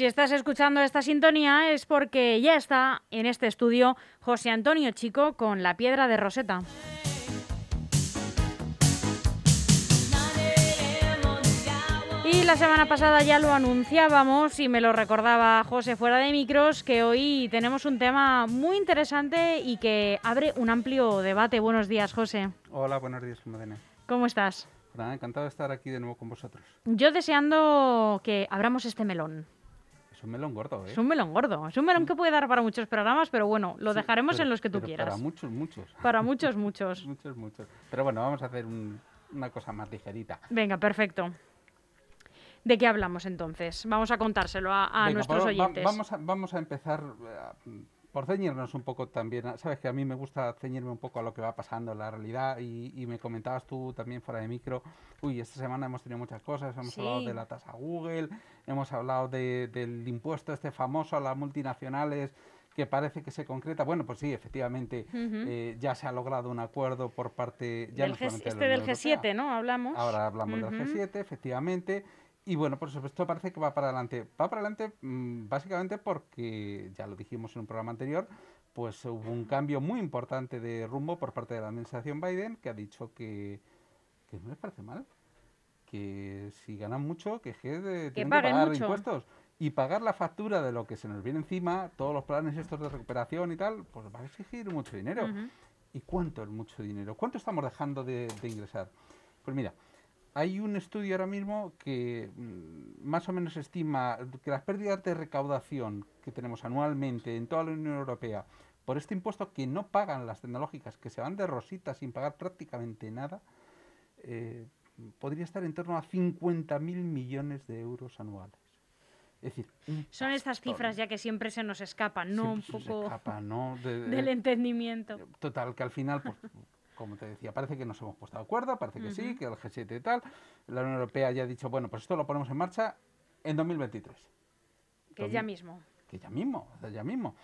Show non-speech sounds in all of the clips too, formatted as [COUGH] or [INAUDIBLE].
Si estás escuchando esta sintonía es porque ya está en este estudio José Antonio Chico con La Piedra de Roseta. Y la semana pasada ya lo anunciábamos y me lo recordaba José fuera de micros que hoy tenemos un tema muy interesante y que abre un amplio debate. Buenos días, José. Hola, buenos días, Madena. ¿Cómo estás? Nada, encantado de estar aquí de nuevo con vosotros. Yo deseando que abramos este melón. Es un melón gordo, ¿eh? Es un melón gordo. Es un melón que puede dar para muchos programas, pero bueno, lo Sí, dejaremos pero- en los que tú pero quieras. Para muchos, muchos. Para [LAUGHS] muchos, muchos. muchos, muchos. Pero bueno, vamos a hacer un- una cosa más ligerita. Venga, perfecto. ¿De qué hablamos entonces? Vamos a contárselo a, a Venga, nuestros va- oyentes. vamos, a, vamos a empezar eh, por ceñirnos un poco también. Sabes que a mí me gusta ceñirme un poco a lo que va pasando en la realidad y, y me comentabas tú también fuera de micro. Uy, esta semana hemos tenido muchas cosas. Hemos hablado de la tasa Google, hemos hablado de- del impuesto este famoso a las multinacionales que parece que se concreta. Bueno, pues sí, efectivamente eh, ya se ha logrado un acuerdo por parte ya Del no G- solamente de este la del Unión G7, Europea, ¿no? Hablamos. Ahora hablamos del Ujú. G7, efectivamente. Y bueno, por supuesto parece que va para adelante. Va para adelante mm, básicamente porque, ya lo dijimos en un programa anterior, pues hubo un cambio muy importante de rumbo por parte de la administración Biden que ha dicho que, que no les parece mal. Que si ganan mucho, que, de- tienen que paguen pagar mucho. impuestos y pagar la factura de lo que se nos viene encima, todos los planes estos de recuperación y tal, pues va a exigir mucho dinero. ¿Y cuánto es mucho dinero? ¿Cuánto estamos dejando de, de ingresar? Pues mira, hay un estudio ahora mismo que mm, más o menos estima que las pérdidas de recaudación que tenemos anualmente en toda la Unión Europea por este impuesto que no pagan las tecnológicas, que se van de rosita sin pagar prácticamente nada, eh, podría estar en torno a 50.000 millones de euros anuales. Es decir, Son estas cifras ya que siempre se nos escapan, ¿no? Un poco escapa, ¿no? De- [LAUGHS] del de- entendimiento. Total, que al final, pues, como te decía, parece que nos hemos puesto de acuerdo, parece que sí, que el G7 y tal. La Unión Europea ya ha dicho, bueno, pues esto lo ponemos en marcha en 2023. Que es ya mismo. Que ya mismo, ya mismo.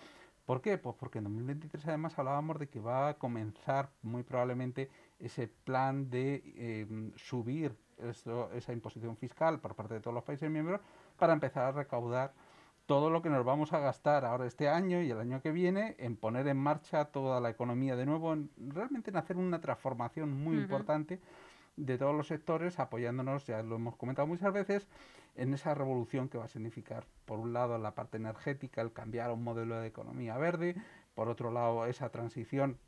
¿Por qué? Pues porque en 2023 además hablábamos de que va a comenzar muy probablemente ese plan de eh, subir eso- esa imposición fiscal por parte de todos los países miembros para empezar a recaudar todo lo que nos vamos a gastar ahora este año y el año que viene en poner en marcha toda la economía de nuevo, en realmente en hacer una transformación muy importante de todos los sectores, apoyándonos, ya lo hemos comentado muchas veces, en esa revolución que va a significar, por un lado, la parte energética, el cambiar a un modelo de economía verde, por otro lado, esa transición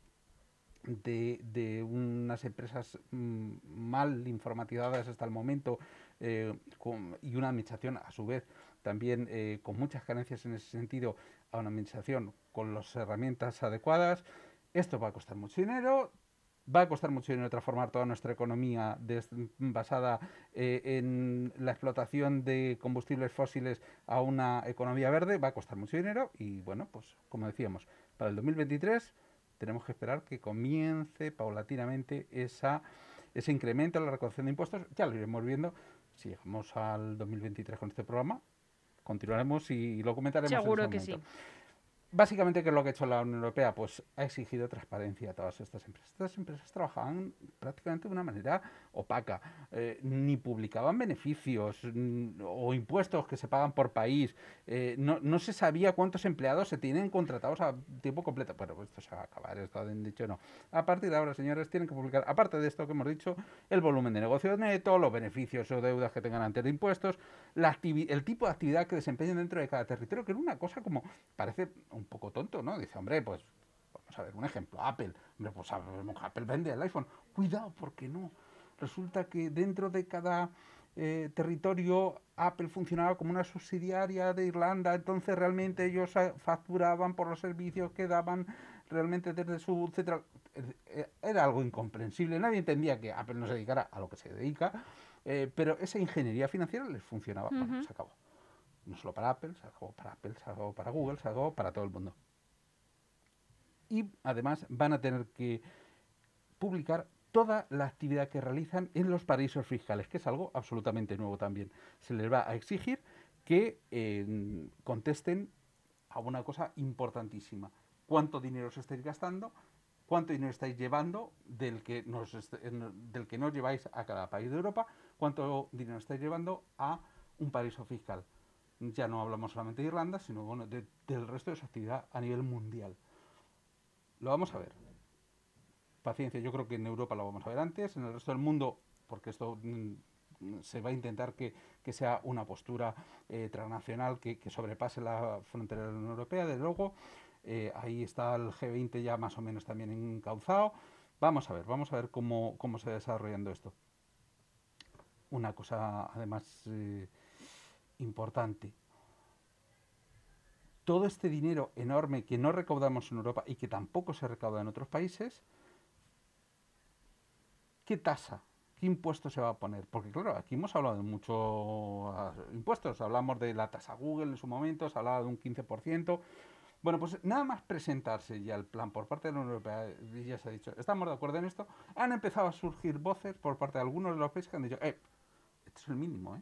de, de unas empresas mm, mal informatizadas hasta el momento con- y una administración, a su vez, también eh, con muchas carencias en ese sentido, a una administración con las herramientas adecuadas. Esto va a costar mucho dinero, va a costar mucho dinero transformar toda nuestra economía basada eh, en la explotación de combustibles fósiles a una economía verde, va a costar mucho dinero y bueno, pues como decíamos, para el 2023 tenemos que esperar que comience paulatinamente esa, ese incremento en la recaudación de impuestos. Ya lo iremos viendo. Si llegamos al 2023 con este programa, continuaremos y lo comentaremos. en Seguro ese que sí. Básicamente, ¿qué es lo que ha hecho la Unión Europea? Pues ha exigido transparencia a todas estas empresas. Estas empresas trabajaban prácticamente de una manera opaca. eh, ni publicaban beneficios mm, o impuestos que se pagan por país. eh, no, no se sabía cuántos empleados se tienen contratados a tiempo completo. Bueno, pues esto se va a acabar, esto han dicho no. A partir de ahora, señores, tienen que publicar, aparte de esto que hemos dicho, el volumen de negocio neto, los beneficios o deudas que tengan antes de impuestos, la el tipo de actividad que desempeñan dentro de cada territorio, que es una cosa como, parece un poco tonto, ¿no? Dice, hombre, pues vamos a ver, un ejemplo, Apple. Hombre, pues Apple vende el iPhone. Cuidado, porque no. Resulta que dentro de cada eh, territorio Apple funcionaba como una subsidiaria de Irlanda, entonces realmente ellos eh, facturaban por los servicios que daban realmente desde su central. Eh, Era algo incomprensible, nadie entendía que Apple no se dedicara a lo que se dedica, eh, pero esa ingeniería financiera les funcionaba. Bueno, Ujú. se acabó. No solo para Apple, se para Apple, se para Google, se para todo el mundo. Y además van a tener que publicar toda la actividad que realizan en los paraísos fiscales, que es algo absolutamente nuevo también. Se les va a exigir que eh, contesten a una cosa importantísima. ¿Cuánto dinero os estáis gastando? ¿Cuánto dinero estáis llevando del que, en- del que no lleváis a cada país de Europa? ¿Cuánto dinero estáis llevando a un paraíso fiscal? Ya no hablamos solamente de Irlanda, sino bueno, del resto de su actividad a nivel mundial. Lo vamos a ver. Paciencia, yo creo que en Europa lo vamos a ver antes, en el resto del mundo, porque esto mm, se va a intentar que, sea una postura eh, transnacional que, sobrepase la frontera de la Unión Europea, de luego. Eh, ahí está el G20 ya más o menos también encauzado. Vamos a ver, vamos a ver cómo, cómo se va desarrollando esto. Una cosa además eh, importante. Todo este dinero enorme que no recaudamos en Europa y que tampoco se recauda en otros países, ¿qué tasa ¿qué impuesto se va a poner? Porque claro, aquí hemos hablado de muchos ah, impuestos, hablamos de la tasa Google en su momento, se hablaba de un 15%, bueno, pues nada más presentarse ya el plan por parte de la Unión Europea, ya se ha dicho, estamos de acuerdo en esto, han empezado a surgir voces por parte de algunos de los países que han dicho, eh, esto es el mínimo, ¿eh?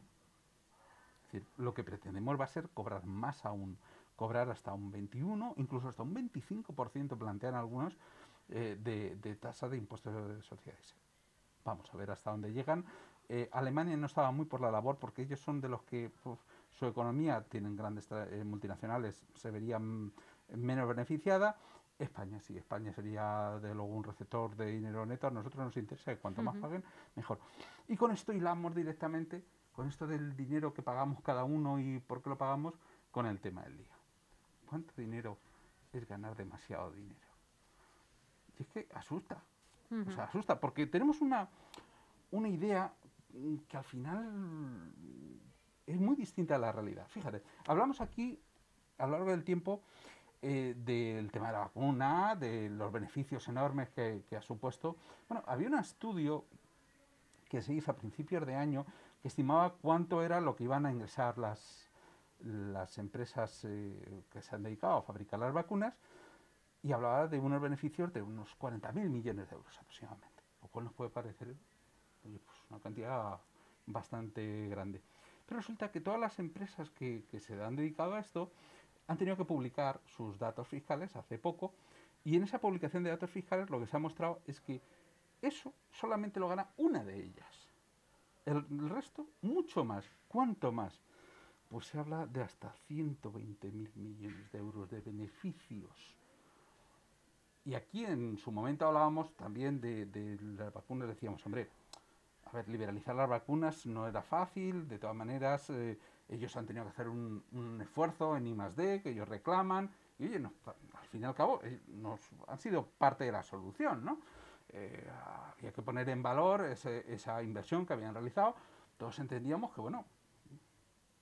Es decir, lo que pretendemos va a ser cobrar más aún, cobrar hasta un 21, incluso hasta un 25% plantean algunos eh, de, tasa de impuestos de sociedades. Vamos a ver hasta dónde llegan. Eh, Alemania no estaba muy por la labor porque ellos son de los que su economía tienen grandes eh, multinacionales, se verían menos beneficiada. España sí, España sería de luego un receptor de dinero neto. A nosotros nos interesa que cuanto más paguen, mejor. Y con esto hilamos directamente, con esto del dinero que pagamos cada uno y por qué lo pagamos, con el tema del día. ¿Cuánto dinero es ganar demasiado dinero? Y es que asusta. O sea, asusta, porque tenemos una, una idea que al final es muy distinta a la realidad. Fíjate, hablamos aquí a lo largo del tiempo eh, del tema de la vacuna, de los beneficios enormes que, ha supuesto. Bueno, había un estudio que se hizo a principios de año que estimaba cuánto era lo que iban a ingresar las, las empresas eh, que se han dedicado a fabricar las vacunas y hablaba de unos beneficios de unos 40.000 millones de euros aproximadamente, lo cual nos puede parecer pues una cantidad bastante grande. Pero resulta que todas las empresas que, se han dedicado a esto han tenido que publicar sus datos fiscales hace poco y en esa publicación de datos fiscales lo que se ha mostrado es que eso solamente lo gana una de ellas. El, resto, mucho más. ¿Cuánto más? Pues se habla de hasta 120 mil millones de euros de beneficios. Y aquí en su momento hablábamos también de, las vacunas, decíamos, hombre, a ver, liberalizar las vacunas no era fácil, de todas maneras eh, ellos han tenido que hacer un, esfuerzo en I D, que ellos reclaman, y oye, al fin y al cabo eh, nos, han sido parte de la solución, ¿no? Eh, había que poner en valor esa inversión que habían realizado, todos entendíamos que, bueno,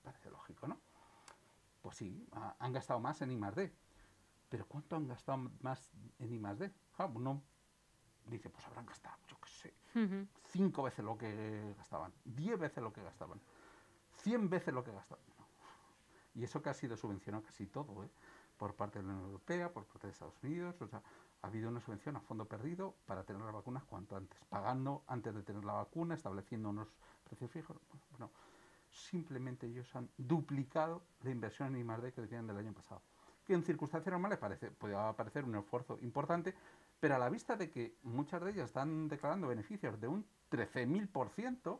parece lógico, ¿no? Pues sí, han gastado más en I D, pero ¿cuánto han gastado más en I D? uno dice, pues habrán gastado, yo qué sé, cinco veces lo que gastaban, diez veces lo que gastaban, cien veces lo que gastaban. Y eso que ha sido subvencionado casi todo, ¿eh? por parte de la Unión Europea, por parte de Estados Unidos, o sea, ha habido una subvención a fondo perdido para tener las vacunas cuanto antes, pagando antes de tener la vacuna, estableciendo unos precios fijos. Bueno, simplemente ellos han duplicado la inversión en I+.D. que tenían del año pasado. Que en circunstancias normales parece, podría parecer un esfuerzo importante, pero a la vista de que muchas de ellas están declarando beneficios de un 13.000%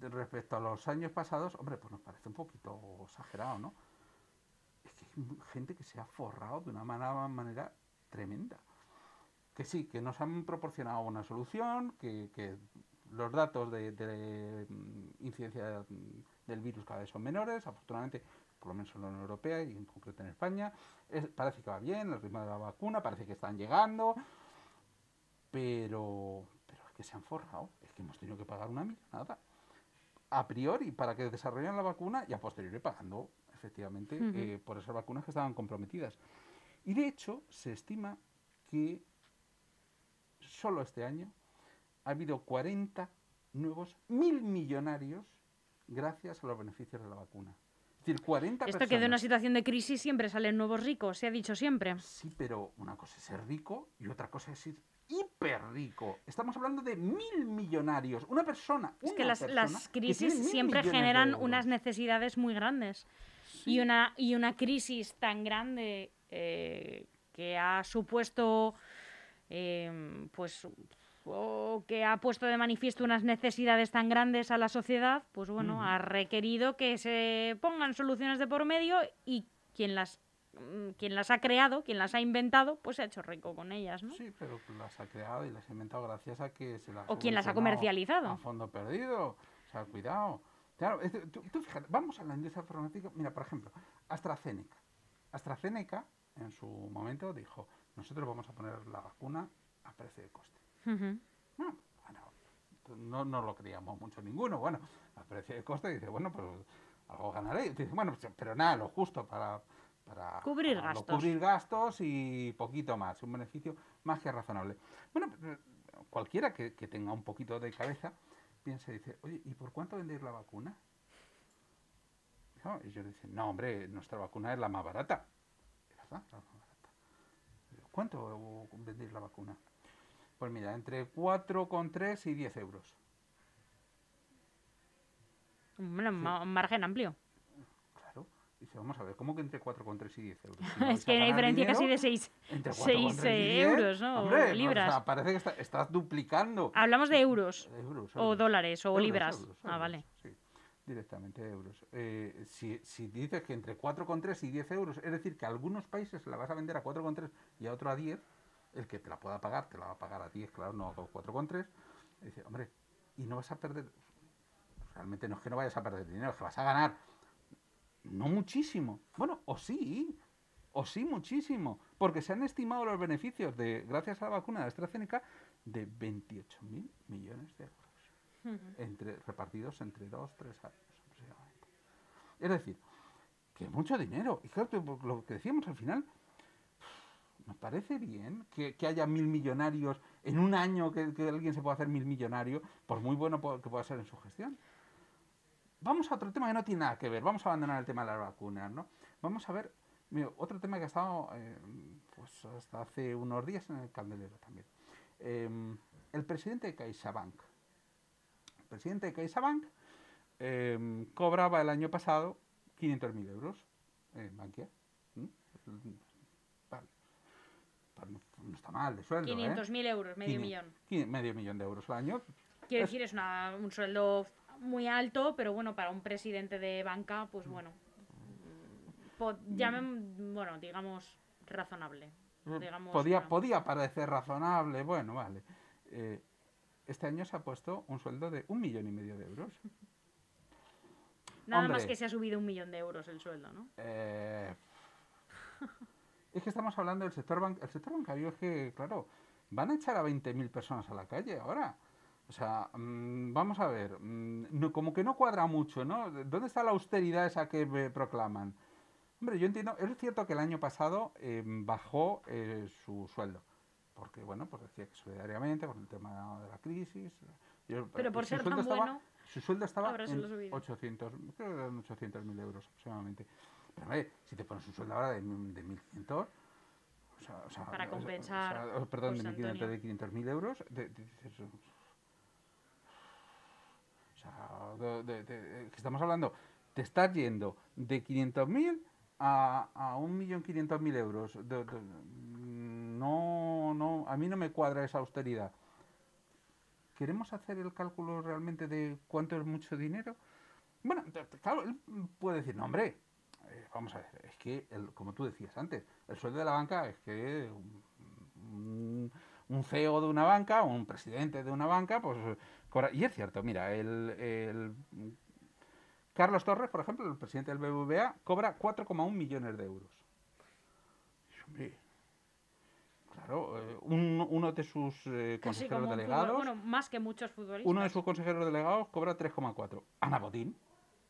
respecto a los años pasados, hombre, pues nos parece un poquito exagerado, ¿no? Es que hay gente que se ha forrado de una manera, tremenda. Que sí, que nos han proporcionado una solución, que, los datos de, mm, incidencia del virus cada vez son menores, afortunadamente, por lo menos en la Unión Europea y en concreto en España, parece que va bien el ritmo de la vacuna, parece que están llegando, pero, pero es que se han forrado, es que hemos tenido que pagar una millonada. A priori para que desarrollen la vacuna y a posteriori pagando efectivamente eh, por esas vacunas que estaban comprometidas. Y de hecho se estima que solo este año ha habido 40 nuevos mil millonarios gracias a los beneficios de la vacuna. Es decir, 40 Esto que de una situación de crisis siempre salen nuevos ricos, se ha dicho siempre. Sí, pero una cosa es ser rico y otra cosa es ser hiper rico. Estamos hablando de mil millonarios. Una persona. es que las, crisis siempre generan unas necesidades muy grandes. Y, una, y una crisis tan grande eh, que ha supuesto, em, pues o que ha puesto de manifiesto unas necesidades tan grandes a la sociedad, pues bueno, Ujú. ha requerido que se pongan soluciones de por medio y quien las mm, quien las ha creado, quien las ha inventado, pues se ha hecho rico con ellas, ¿no? Sí, pero las ha creado y las ha inventado gracias a que se las O quien las ha comercializado. A fondo perdido. O sea, cuidado. Claro, tú, tú fíjate, vamos a la industria farmacéutica. Mira, por ejemplo, AstraZeneca. AstraZeneca, en su momento, dijo, nosotros vamos a poner la vacuna a precio de coste. Ujú. No, bueno, no, no lo creíamos mucho ninguno. Bueno, a precio de coste dice, bueno, pues algo ganaré. Dice, bueno, pues, pero nada, lo justo para, para Cubrir para lo- gastos. cubrir gastos y poquito más, un beneficio más que razonable. Bueno, cualquiera que, que tenga un poquito de cabeza piensa y dice, oye, ¿y por cuánto vendéis la vacuna? ¿No? Y ellos dicen, no, hombre, nuestra vacuna es la más barata. Es verdad, la más barata. ¿Cuánto vendéis la vacuna? Pues mira, entre 4,3 y 10 euros. Bueno, un margen amplio. Claro. Dice, vamos a ver, ¿cómo que entre 4,3 y 10 euros? Si [LAUGHS] es que hay diferencia casi dinero, de 6 entre seis, 4,3 y eh, 10, euros, ¿no? O hombre, libras. O sea, parece que está- estás duplicando. Hablamos de euros Euros, o euros. dólares o Euros, libras. ah, vale. Directamente euros. Eh, si, si dices que entre 4,3 y 10 euros, es decir, que a algunos países la vas a vender a 4,3 y a otro a 10, el que te la pueda pagar, te la va a pagar a 10, claro, no a 4,3. Dice, hombre, y no vas a perder. Realmente no es que no vayas a perder dinero, es que vas a ganar. No muchísimo. Bueno, o sí, o sí muchísimo. Porque se han estimado los beneficios de, gracias a la vacuna de AstraZeneca, de 28.000 millones de euros Entre, repartidos entre dos, tres años aproximadamente. Es decir, que mucho dinero. Y claro, lo que decíamos al final, me parece bien que, que haya mil millonarios en un año que, alguien se pueda hacer mil millonario, por muy bueno que pueda ser en su gestión. Vamos a otro tema que no tiene nada que ver. Vamos a abandonar el tema de las vacunas, ¿no? Vamos a ver otro tema que ha estado eh, pues hasta hace unos días en el candelero también. Eh, el presidente de CaixaBank. Presidente de CaixaBank eh, cobraba el año pasado 500.000 euros en Bankia. ¿Mm? Vale. Pues no, no está mal de sueldo, ¿eh? 500.000 euros, medio millón. Medio millón de euros al año. Quiero Es- decir, es una- un sueldo muy alto, pero bueno, para un presidente de banca, pues bueno. mm, po- llamen, bueno, digamos, razonable. Digamos, podía, podía parecer razonable, bueno, vale. Eh, este año se ha puesto un sueldo de un millón y medio de euros. Nada más que se ha subido un millón de euros el sueldo, ¿no? Eh, [LAUGHS] es que estamos hablando del sector bancario. El sector bancario es que, claro, van a echar a 20.000 personas a la calle ahora. O sea, mm, vamos a ver, mm, no- como que no cuadra mucho, ¿no? ¿Dónde está la austeridad esa que eh, proclaman? Hombre, yo entiendo, es cierto que el año pasado eh, bajó eh, su sueldo, porque, bueno, pues decía que solidariamente, por el tema de la crisis. yo- Pero por ser tan estaba- bueno, Su sueldo estaba ahora se lo ha en subido. 800, creo que eran 800.000 euros aproximadamente. Pero, hombre, si te pones un sueldo ahora de, de 1.500... O sea, o sea, Para o compensar, o sea, perdón, José de 1.500 Antonio. de 500.000 euros. De, de- dices, o sea, de- que estamos hablando, te estás yendo de 500.000 a, a 1.500.000 euros. De- no, a mí no me cuadra esa austeridad. ¿Queremos hacer el cálculo realmente de cuánto es mucho dinero? Bueno, claro, él puede decir, no, hombre, eh, vamos a ver, es que, como tú decías antes, el sueldo de la banca es que un, un CEO de una banca, un presidente de una banca, pues Y es cierto, mira, el, Carlos Torres, por ejemplo, el presidente del BBVA, cobra 4,1 millones de euros. Hombre, Claro, eh, un- uno de sus eh, consejeros delegados... fútbol- bueno, más que muchos futbolistas. Uno de sus consejeros delegados cobra 3,4. Ana Botín,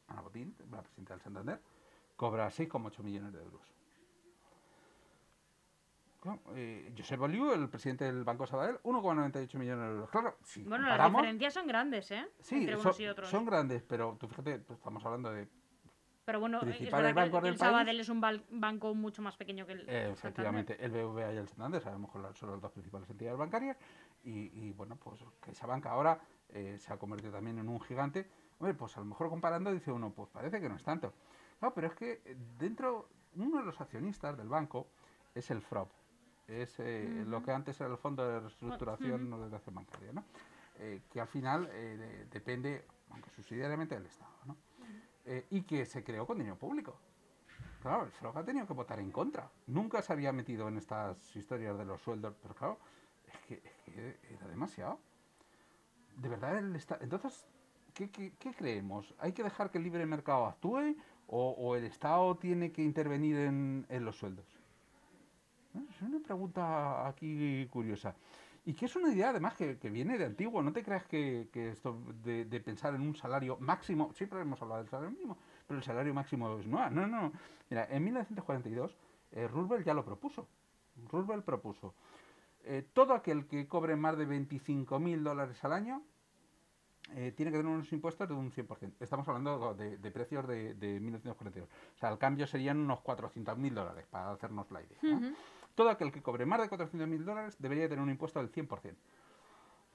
Ana Botín, la presidenta del Santander, cobra 6,8 millones de euros. Claro, eh, Josep Oliu, el presidente del Banco Sabadell, 1,98 millones de euros. Claro, si Bueno, las diferencias son grandes, ¿eh? sí, Entre son, unos y otros. son grandes, pero tú fíjate, pues estamos hablando de Pero bueno, es principales verdad que el, del el Sabadell es un banco mucho más pequeño que el Eh, efectivamente, el BBVA y el Santander, sabemos que son las dos principales entidades bancarias y, y, bueno, pues que esa banca ahora eh, se ha convertido también en un gigante. Hombre, pues a lo mejor comparando dice uno, pues parece que no es tanto. No, pero es que eh, dentro, uno de los accionistas del banco es el FROB, es eh, lo que antes era el Fondo de Reestructuración o de Acción Bancaria, ¿no? Que al final eh, depende, aunque subsidiariamente, del Estado, ¿no? Y que se creó con dinero público. Claro, el FROG ha tenido que votar en contra. Nunca se había metido en estas historias de los sueldos, pero claro, es que, era demasiado. De verdad, el Estado... Entonces, ¿qué, creemos? ¿Hay que dejar que el libre mercado actúe o, el Estado tiene que intervenir en los sueldos? Es una pregunta aquí curiosa. Y que es una idea además que, viene de antiguo. No te creas que, esto de, pensar en un salario máximo, siempre hemos hablado del salario mínimo, pero el salario máximo es no, no, no. Mira, en 1942 eh, Roosevelt ya lo propuso. Roosevelt propuso. Eh, todo aquel que cobre más de 25.000 dólares al año eh, tiene que tener unos impuestos de un 100%. Estamos hablando de, precios de, 1942. O sea, el cambio serían unos 400.000 dólares, para hacernos la idea. Todo aquel que cobre más de 400.000 dólares debería tener un impuesto del 100%.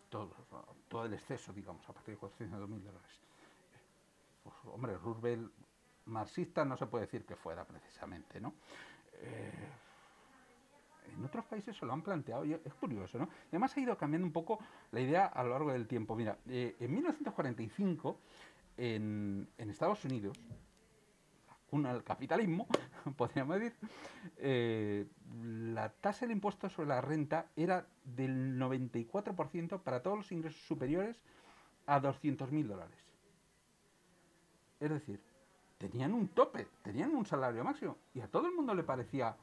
Todo, todo el exceso, digamos, a partir de 400.000 dólares. Pues, hombre, Roosevelt marxista no se puede decir que fuera precisamente, ¿no? Eh, en otros países se lo han planteado y es curioso, ¿no? Además ha ido cambiando un poco la idea a lo largo del tiempo. Mira, eh, en 1945, en, en Estados Unidos, al capitalismo, [LAUGHS] podríamos decir, eh, la tasa del impuesto sobre la renta era del 94% para todos los ingresos superiores a 200.000 dólares. Es decir, tenían un tope, tenían un salario máximo y a todo el mundo le parecía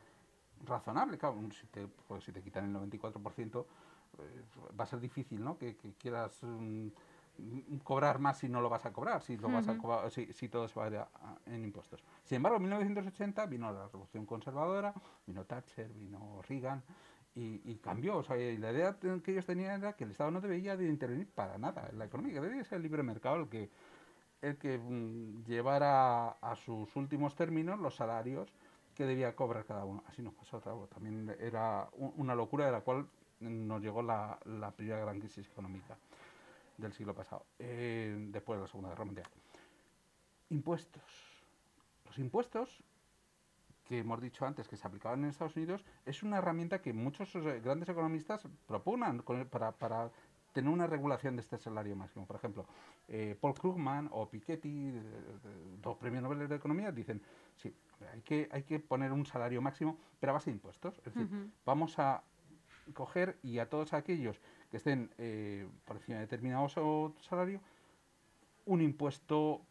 razonable. Claro, si te, pues, si te quitan el 94%, eh, va a ser difícil, ¿no? Que, quieras... Mm, cobrar más si no lo vas a cobrar, si, lo vas a si, todo se va a, en impuestos. Sin embargo, en 1980 vino la revolución conservadora, vino Thatcher, vino Reagan y, cambió. O sea, la idea que ellos tenían era que el Estado no debería de intervenir para nada en la economía, que debería ser el libre mercado el que, el que mm, llevara a sus últimos términos los salarios que debía cobrar cada uno. Así nos pasó otra También era una locura de la cual nos llegó la, la primera gran crisis económica del siglo pasado, eh, después de la Segunda Guerra Mundial. Impuestos. Los impuestos que hemos dicho antes que se aplicaban en Estados Unidos es una herramienta que muchos eh, grandes economistas proponen para, para tener una regulación de este salario máximo. Por ejemplo, eh, Paul Krugman o Piketty, dos premios Nobel de Economía, dicen, sí, hay que, hay que poner un salario máximo, pero a base de impuestos. Es decir, vamos a coger y a todos aquellos que estén eh, por encima de determinado salario, un impuesto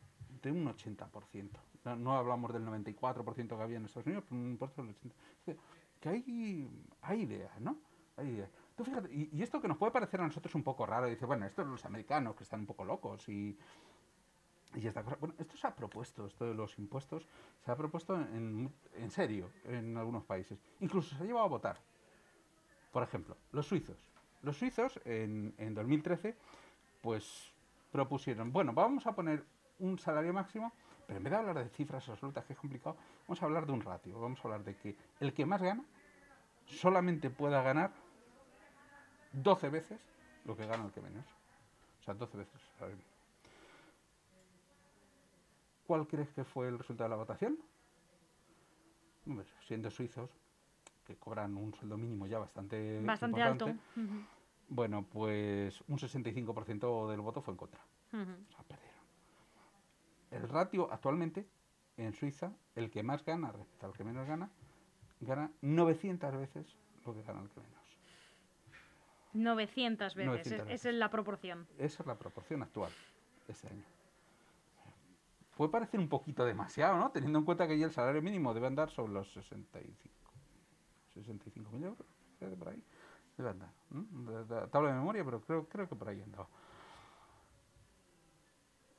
de un 80%. No, hablamos del 94% que había en Estados Unidos, pero un impuesto del 80%. Que hay, ideas, ¿no? Ideas. y, esto que nos puede parecer a nosotros un poco raro, dice, bueno, estos los americanos que están un poco locos y, y esta cosa. Bueno, esto se ha propuesto, esto de los impuestos, se ha propuesto en, en serio en algunos países. Incluso se ha llevado a votar. Por ejemplo, los suizos. Los suizos en, en 2013 pues propusieron, bueno, vamos a poner un salario máximo, pero en vez de hablar de cifras absolutas, que es complicado, vamos a hablar de un ratio, vamos a hablar de que el que más gana solamente pueda ganar 12 veces lo que gana el que menos. O sea, 12 veces. ¿Cuál crees que fue el resultado de la votación? siendo suizos, que cobran un sueldo mínimo ya bastante, bastante alto. Bueno, pues un 65% del voto fue en contra. O sea, perdieron. El ratio actualmente en Suiza, el que más gana respecto al que menos gana, gana 900 veces lo que gana el que menos. 900 veces, esa es la proporción. Esa es la proporción actual, este año. Puede parecer un poquito demasiado, ¿no? Teniendo en cuenta que ya el salario mínimo debe andar sobre los 65 65.000 euros, por ahí. Debe andar. tabla de memoria, pero creo, creo que por ahí andaba.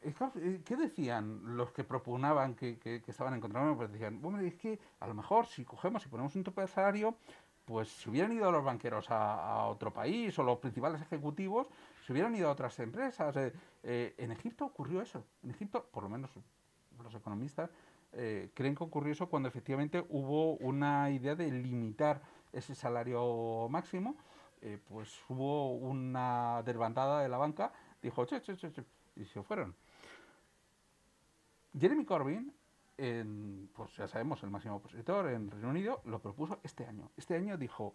Eh, ¿Qué decían los que propugnaban que, que, estaban en contra? Pues decían, bueno, es que a lo mejor si cogemos y ponemos un tope de salario, pues si hubieran ido los banqueros a, otro país o los principales ejecutivos, se hubieran ido a otras empresas. Eh, eh, en Egipto ocurrió eso. En Egipto, por lo menos los economistas, eh, creen que ocurrió eso cuando efectivamente hubo una idea de limitar ese salario máximo, eh, pues hubo una desbandada de la banca, dijo, che, che, che, y se fueron. Jeremy Corbyn, pues ya sabemos, el máximo opositor en Reino Unido, lo propuso este año. Este año dijo,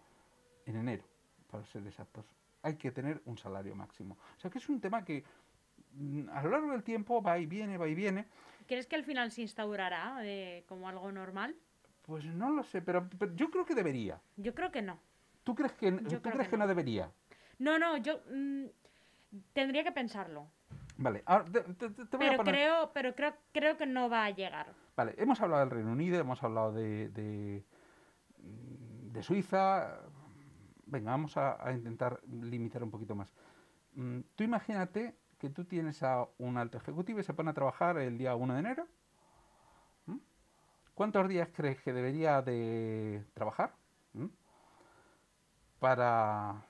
en enero, para ser exactos, hay que tener un salario máximo. O sea que es un tema que mm, a lo largo del tiempo va y viene, va y viene. ¿Crees que al final se instaurará eh, como algo normal? Pues no lo sé, pero, pero yo creo que debería. Yo creo que no. ¿Tú crees que, Yo ¿tú crees que que no no. debería? No, no, yo mm, tendría que pensarlo. Vale, ahora te, te- te- te voy a Pero poner... creo, pero creo, creo que no va a llegar. Vale, hemos hablado del Reino Unido, hemos hablado de, de, de Suiza. Venga, vamos a, a intentar limitar un poquito más. Mm, Tú imagínate que tú tienes a un alto ejecutivo y se pone a trabajar el día 1 de enero. ¿Mm? ¿Cuántos días crees que debería de trabajar? ¿Mm? Para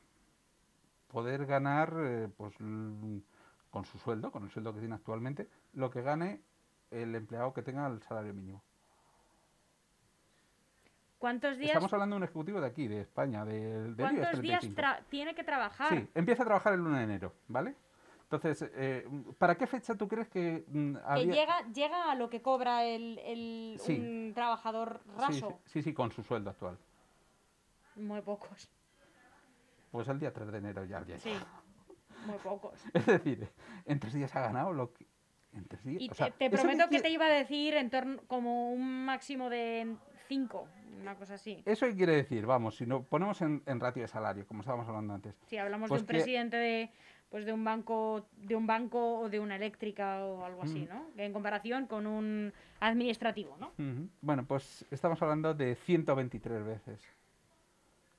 poder ganar, eh, pues, con su sueldo, con el sueldo que tiene actualmente, lo que gane el empleado que tenga el salario mínimo. ¿Cuántos días, Estamos hablando de un ejecutivo de aquí, de España, del de ¿cuántos días 35. tra- tiene que trabajar? Sí, empieza a trabajar el 1 de enero, ¿vale? Entonces, eh, ¿para qué fecha tú crees que mm, Que llega, llega a lo que cobra el, el- Sí. un trabajador raso. sí, sí, sí, con su sueldo actual. Muy pocos. Pues el día 3 de enero ya habría Sí, muy pocos. [LAUGHS] Es decir, en tres días ha ganado lo que... En tres días... Y o sea, te, te ¿eso qué prometo que quiere- te iba a decir en torno como un máximo de 5, una cosa así. Eso qué quiere decir, vamos, si lo ponemos en, en ratio de salario, como estábamos hablando antes. Si hablamos Pues de un que- presidente de pues de un banco de un banco o de una eléctrica o algo así. ¿no? En comparación con un administrativo, ¿no? Bueno, pues estamos hablando de 123 veces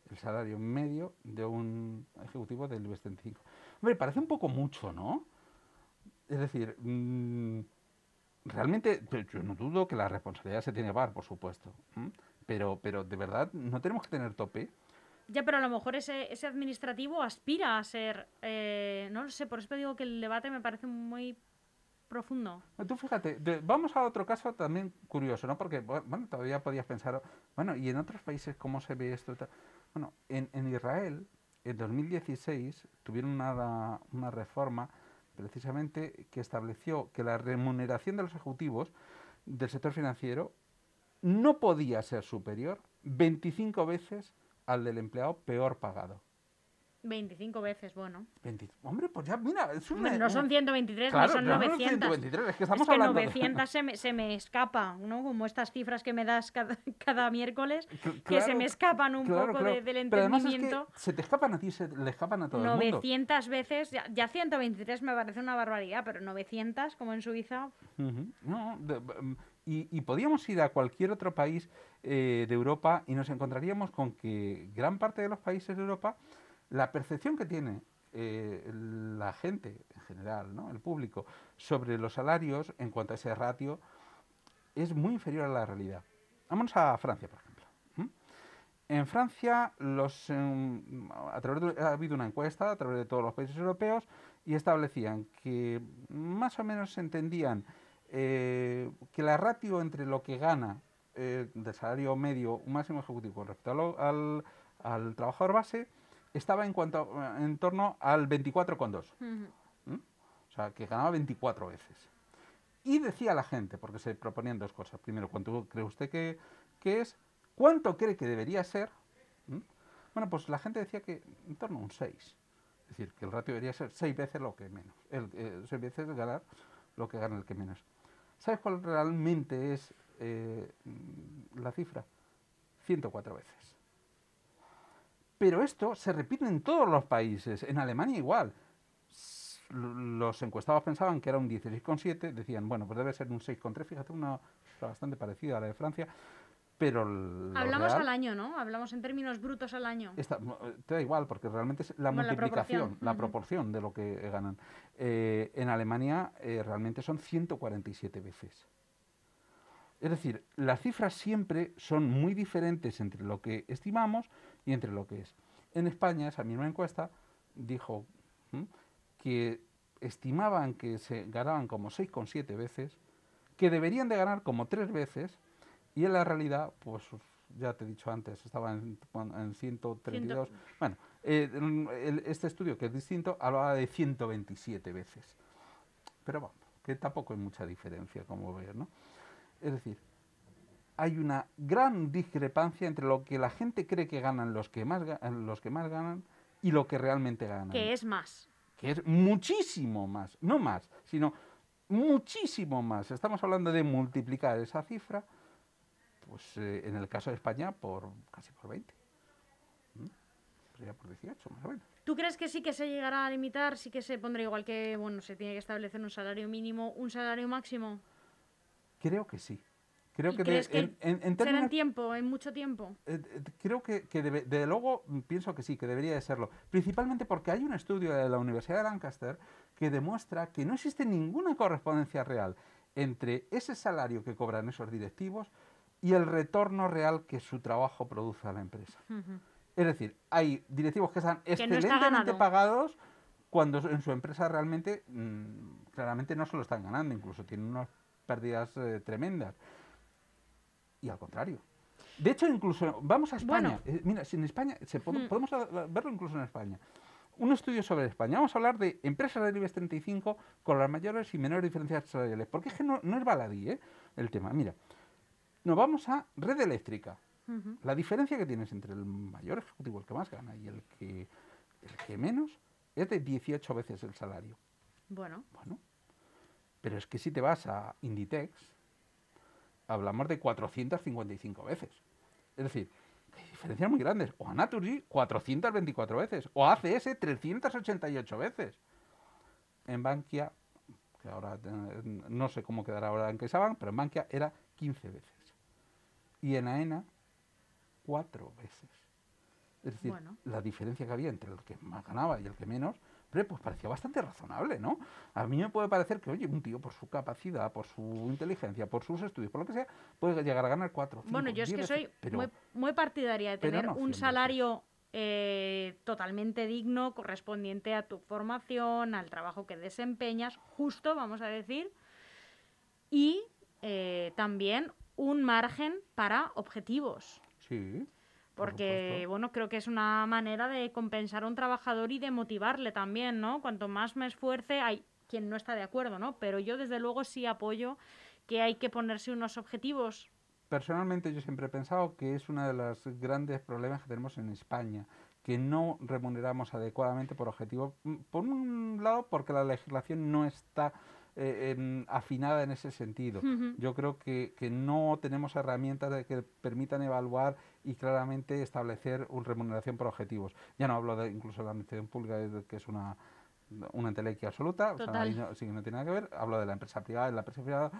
el salario medio de un ejecutivo del IBEX 35. Hombre, parece un poco mucho, ¿no? Es decir, mm, realmente yo no dudo que la responsabilidad se tiene que pagar, por supuesto. Pero, pero de verdad no tenemos que tener tope. Ya, pero a lo mejor ese, ese administrativo aspira a ser, eh, no lo sé, por eso te digo que el debate me parece muy profundo. Tú fíjate, vamos a otro caso también curioso, ¿no? Porque, bu- bueno, todavía podías pensar, bueno, ¿y en otros países cómo se ve esto? Bueno, en, en Israel, en 2016, tuvieron una, una reforma precisamente que estableció que la remuneración de los ejecutivos del sector financiero no podía ser superior 25 veces al del empleado peor pagado. 25 veces, bueno. 20 Hombre, pues ya, mira, es una... No son 123, Claro, no son no, no, 900. 123, es que estamos es que hablando de- 900 [LAUGHS] se me, se me escapa, ¿no? Como estas cifras que me das cada, cada miércoles, Cl- que se claro, me escapan un claro, poco claro. de- del Pero además es que entendimiento. se te escapan a ti, se le escapan a todo el mundo. 900 veces, ya, ya 123 me parece una barbaridad, pero 900 como en Suiza, Ujú. No, de- mm, y, podíamos ir a cualquier otro país eh, de Europa y nos encontraríamos con que gran parte de los países de Europa, la percepción que tiene eh, la gente en general, ¿no? el público, sobre los salarios en cuanto a ese ratio, es muy inferior a la realidad. Vámonos a Francia, por ejemplo. En Francia, los, em, a través de- ha habido una encuesta a través de todos los países europeos y establecían que más o menos se entendían eh, que la ratio entre lo que gana eh, del salario medio un máximo ejecutivo con respecto lo- al, al trabajador base estaba en cuanto a- en torno al 24,2. ujú, ¿m? O sea, que ganaba 24 veces. Y decía la gente, porque se proponían dos cosas. Primero, ¿cuánto cree usted que, que es? ¿Cuánto cree que debería ser? ¿m? Bueno, pues la gente decía que en torno a un 6. Es decir, que el ratio debería ser 6 veces lo que menos. El, eh, 6 veces ganar lo que gana el que menos. ¿Sabes cuál realmente es eh, la cifra? 104 veces. Pero esto se repite en todos los países. En Alemania igual. Los encuestados pensaban que era un 16,7, decían, bueno, pues debe ser un 6,3, fíjate, una bastante parecida a la de Francia, pero Hablamos real al año, ¿no? Hablamos en términos brutos al año. te da igual, porque realmente es la Bueno, la multiplicación, proporción, la proporción de lo que eh, ganan. Eh, en Alemania eh, realmente son 147 veces. Es decir, las cifras siempre son muy diferentes entre lo que estimamos y entre lo que es. En España, esa misma encuesta dijo ¿m? que estimaban que se ganaban como 6,7 veces, que deberían de ganar como 3 veces, y en la realidad, pues ya te he dicho antes, estaba en, en 132. Bueno, eh, el- este estudio, que es distinto, hablaba de 127 veces. Pero vamos, que tampoco hay mucha diferencia, como ver, ¿no? Es decir, hay una gran discrepancia entre lo que la gente cree que ganan los que más, los que más ganan y lo que realmente ganan. Que es más. Que es muchísimo más, no más, sino muchísimo más. Estamos hablando de multiplicar esa cifra, pues eh, en el caso de España, por casi por 20. ¿Mm? Sería por 18, más o menos. ¿Tú crees que sí que se llegará a limitar, sí que se pondrá igual que, bueno, se tiene que establecer un salario mínimo, un salario máximo? Creo que sí. Creo que, crees que en, será en tiempo, en mucho tiempo? Eh, eh, creo que, que de luego mm, pienso que sí, que debería de serlo. Principalmente porque hay un estudio de la Universidad de Lancaster que demuestra que no existe ninguna correspondencia real entre ese salario que cobran esos directivos y el retorno real que su trabajo produce a la empresa. Es decir, hay directivos que están excelentemente pagados cuando en su empresa realmente, mm, claramente no se lo están ganando, incluso tienen unas pérdidas eh, tremendas y al contrario. De hecho, incluso, vamos a España. Eh, mira, si en España, se, podemos verlo incluso en España. Un estudio sobre España. Vamos a hablar de empresas del IBEX 35 con las mayores y menores diferencias salariales. Porque es que no, es baladí ¿eh? el tema. Mira, nos vamos a red eléctrica. La diferencia que tienes entre el mayor ejecutivo, el que más gana, y el que, el que menos, es de 18 veces el salario. Bueno. Bueno. Pero es que si te vas a Inditex, hablamos de 455 veces. Es decir, hay diferencias muy grandes. O a Naturgy, 424 veces. O a ACS, 388 veces. En Bankia, que ahora eh, no sé cómo quedará ahora en CaixaBank, pero en Bankia era 15 veces. Y en AENA, 4 veces. Es decir, la diferencia que había entre el que más ganaba y el que menos pues parecía bastante razonable, ¿no? A mí me puede parecer que, oye, un tío por su capacidad, por su inteligencia, por sus estudios, por lo que sea, puede llegar a ganar cuatro. bueno, yo es que soy muy, partidaria de tener un salario eh, totalmente digno, correspondiente a tu formación, al trabajo que desempeñas, justo, vamos a decir, y eh, también un margen para objetivos. Sí. Porque, bueno, creo que es una manera de compensar a un trabajador y de motivarle también, ¿no? Cuanto más me esfuerce, hay quien no está de acuerdo, ¿no? Pero yo, desde luego, sí apoyo que hay que ponerse unos objetivos. Personalmente, yo siempre he pensado que es uno de los grandes problemas que tenemos en España, que no remuneramos adecuadamente por objetivos. Mm, por un lado, porque la legislación no está eh, afinada en ese sentido. Yo creo que, que, no tenemos herramientas que permitan evaluar y claramente establecer una remuneración por objetivos. Ya no hablo de incluso de la administración pública, que es una, una entelequia absoluta, o sea, no, sí, no tiene nada que ver. Hablo de la empresa privada. En la empresa privada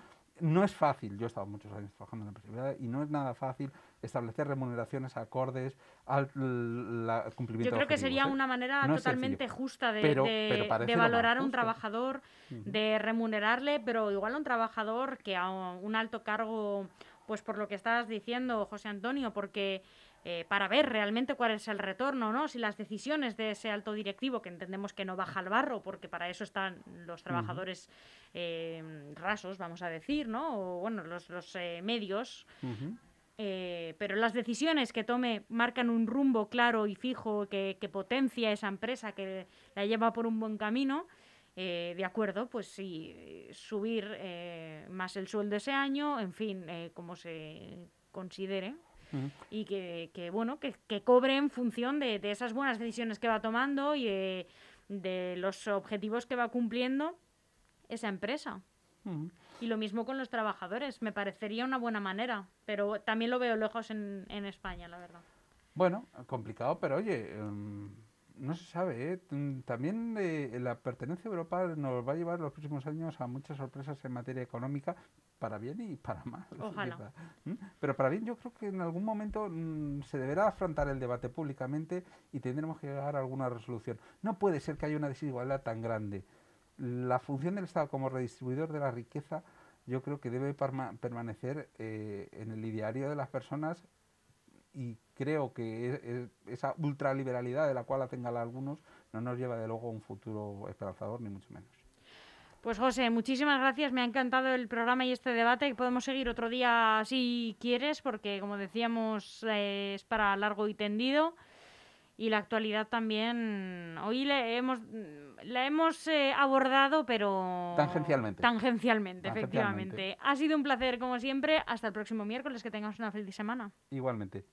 no es fácil, yo he estado muchos años trabajando en la empresa privada y no es nada fácil establecer remuneraciones acordes al cumplimiento Yo creo que sería ¿eh? una manera totalmente justa de, de, valorar a un trabajador, de remunerarle, pero igual a un trabajador que a un alto cargo pues por lo que estás diciendo, José Antonio, porque eh, para ver realmente cuál es el retorno, ¿no? Si las decisiones de ese alto directivo, que entendemos que no baja al barro, porque para eso están los trabajadores eh, rasos, vamos a decir, ¿no? O bueno, los, los eh, medios. pero las decisiones que tome marcan un rumbo claro y fijo que, que potencia esa empresa, que la lleva por un buen camino. Eh, de acuerdo, pues sí, subir eh, más el sueldo ese año, en fin, eh, como se considere. Y que, bueno, que, cobre en función de, esas buenas decisiones que va tomando y de los objetivos que va cumpliendo esa empresa. Y lo mismo con los trabajadores, me parecería una buena manera, pero también lo veo lejos en, en España, la verdad. Bueno, complicado, pero oye, em, no se sabe, ¿eh? Mm, también eh, la pertenencia a Europa nos va a llevar los próximos años a muchas sorpresas en materia económica, para bien y para mal. [LAUGHS] Ojalá. Pero para bien yo creo que en algún momento mm, se deberá afrontar el debate públicamente y tendremos que llegar a alguna resolución. No puede ser que haya una desigualdad tan grande. La función del Estado como redistribuidor de la riqueza yo creo que debe permanecer eh, en el ideario de las personas y creo que e, e, esa ultraliberalidad de la cual tengan algunos no nos lleva de luego a un futuro esperanzador, ni mucho menos. Pues José, muchísimas gracias. Me ha encantado el programa y este debate. Podemos seguir otro día si quieres, porque como decíamos eh, es para largo y tendido. y la actualidad también. Hoy le hemos, la hemos eh, abordado, pero. Tangencialmente. Tangencialmente, efectivamente. Ha sido un placer, como siempre. Hasta el próximo miércoles. Que tengamos una feliz semana. Igualmente.